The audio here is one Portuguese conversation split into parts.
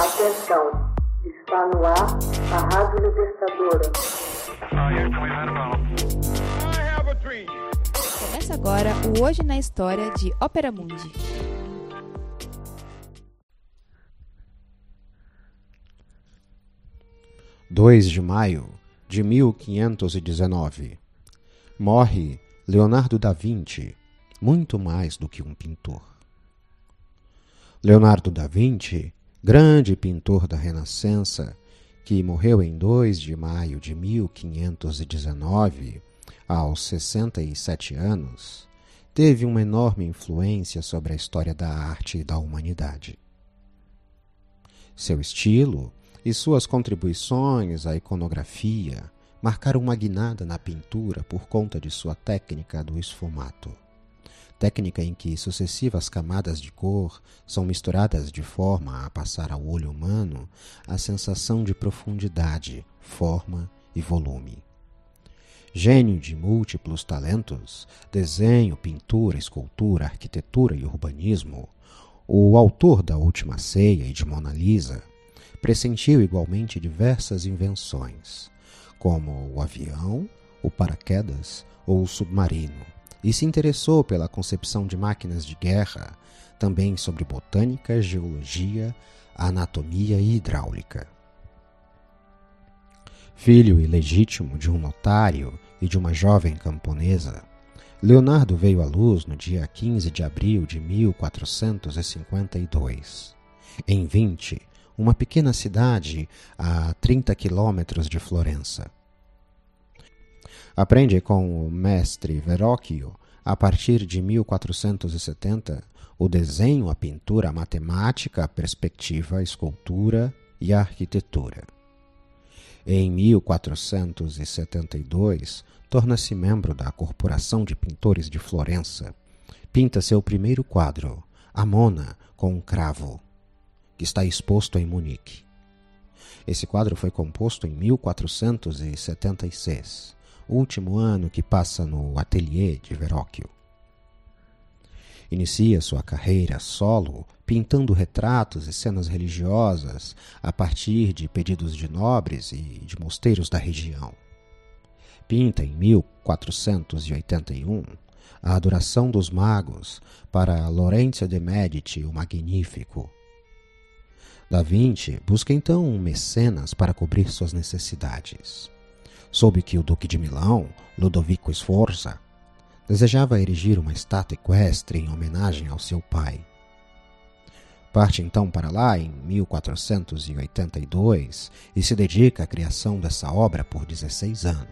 Atenção, está no ar a Rádio Libertadora. Começa agora o Hoje na História de Ópera Mundi. Dois de maio de 1519. Morre Leonardo da Vinci, muito mais do que um pintor. Leonardo da Vinci, grande pintor da Renascença, que morreu em 2 de maio de 1519, aos 67 anos, teve uma enorme influência sobre a história da arte e da humanidade. Seu estilo e suas contribuições à iconografia marcaram uma guinada na pintura por conta de sua técnica do esfumato técnica em que sucessivas camadas de cor são misturadas de forma a passar ao olho humano a sensação de profundidade, forma e volume. Gênio de múltiplos talentos, desenho, pintura, escultura, arquitetura e urbanismo, o autor da Última Ceia e de Mona Lisa pressentiu igualmente diversas invenções, como o avião, o paraquedas ou o submarino e se interessou pela concepção de máquinas de guerra, também sobre botânica, geologia, anatomia e hidráulica. Filho ilegítimo de um notário e de uma jovem camponesa, Leonardo veio à luz no dia 15 de abril de 1452, em Vinci, uma pequena cidade a 30 quilômetros de Florença. Aprende com o mestre Verrocchio, a partir de 1470, o desenho, a pintura, a matemática, a perspectiva, a escultura e a arquitetura. Em 1472, torna-se membro da Corporação de Pintores de Florença. Pinta seu primeiro quadro, A Mona com um cravo, que está exposto em Munique. Esse quadro foi composto em 1476 último ano que passa no ateliê de Verrocchio. Inicia sua carreira solo pintando retratos e cenas religiosas a partir de pedidos de nobres e de mosteiros da região. Pinta em 1481 a Adoração dos Magos para Lorenzo de Medici o Magnífico. Da Vinci busca então um mecenas para cobrir suas necessidades soube que o Duque de Milão, Ludovico Sforza, desejava erigir uma estátua equestre em homenagem ao seu pai. Parte então para lá em 1482 e se dedica à criação dessa obra por 16 anos.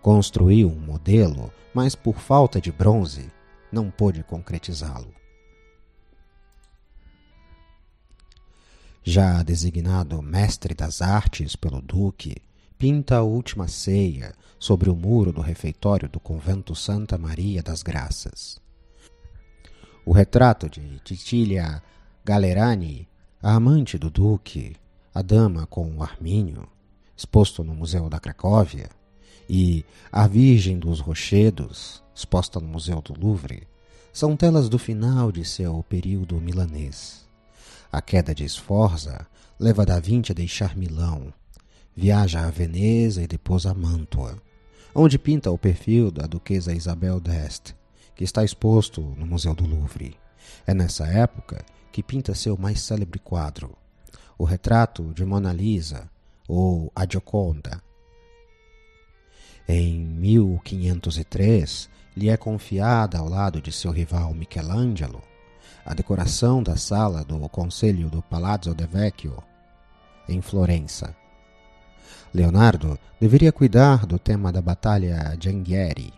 Construiu um modelo, mas por falta de bronze não pôde concretizá-lo. Já designado mestre das artes pelo Duque, pinta a última ceia sobre o muro do refeitório do convento Santa Maria das Graças. O retrato de Titilia Galerani, a amante do duque, a dama com o Armínio, exposto no Museu da Cracóvia, e a Virgem dos Rochedos, exposta no Museu do Louvre, são telas do final de seu período milanês. A queda de Sforza leva Da Vinci a deixar Milão Viaja a Veneza e depois a Mantua, onde pinta o perfil da duquesa Isabel d'Este, que está exposto no Museu do Louvre. É nessa época que pinta seu mais célebre quadro, o retrato de Mona Lisa, ou A Gioconda. Em 1503, lhe é confiada ao lado de seu rival Michelangelo a decoração da sala do Conselho do Palazzo de Vecchio, em Florença, Leonardo deveria cuidar do tema da Batalha de Anghieri,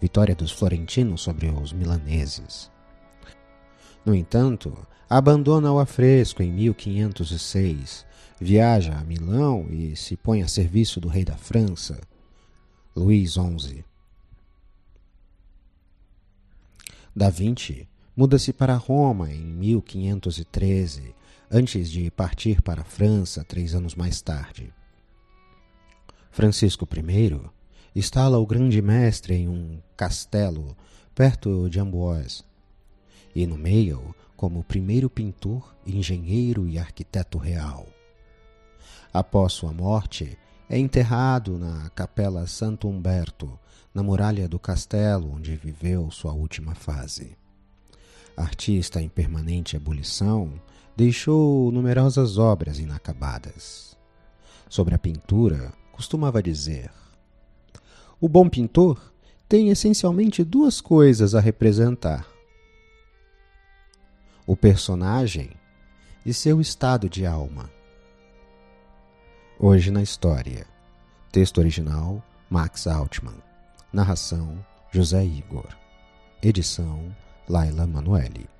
vitória dos florentinos sobre os milaneses. No entanto, abandona o afresco em 1506, viaja a Milão e se põe a serviço do rei da França, Luís XI. Da Vinci muda-se para Roma em 1513 antes de partir para a França três anos mais tarde. Francisco I instala o grande mestre em um castelo perto de Amboise e nomeia-o como primeiro pintor, engenheiro e arquiteto real. Após sua morte, é enterrado na Capela Santo Umberto, na muralha do castelo onde viveu sua última fase. Artista em permanente ebulição, deixou numerosas obras inacabadas. Sobre a pintura, costumava dizer: O bom pintor tem essencialmente duas coisas a representar: o personagem e seu estado de alma. Hoje na História. Texto original: Max Altman. Narração: José Igor. Edição: Laila Manuelle.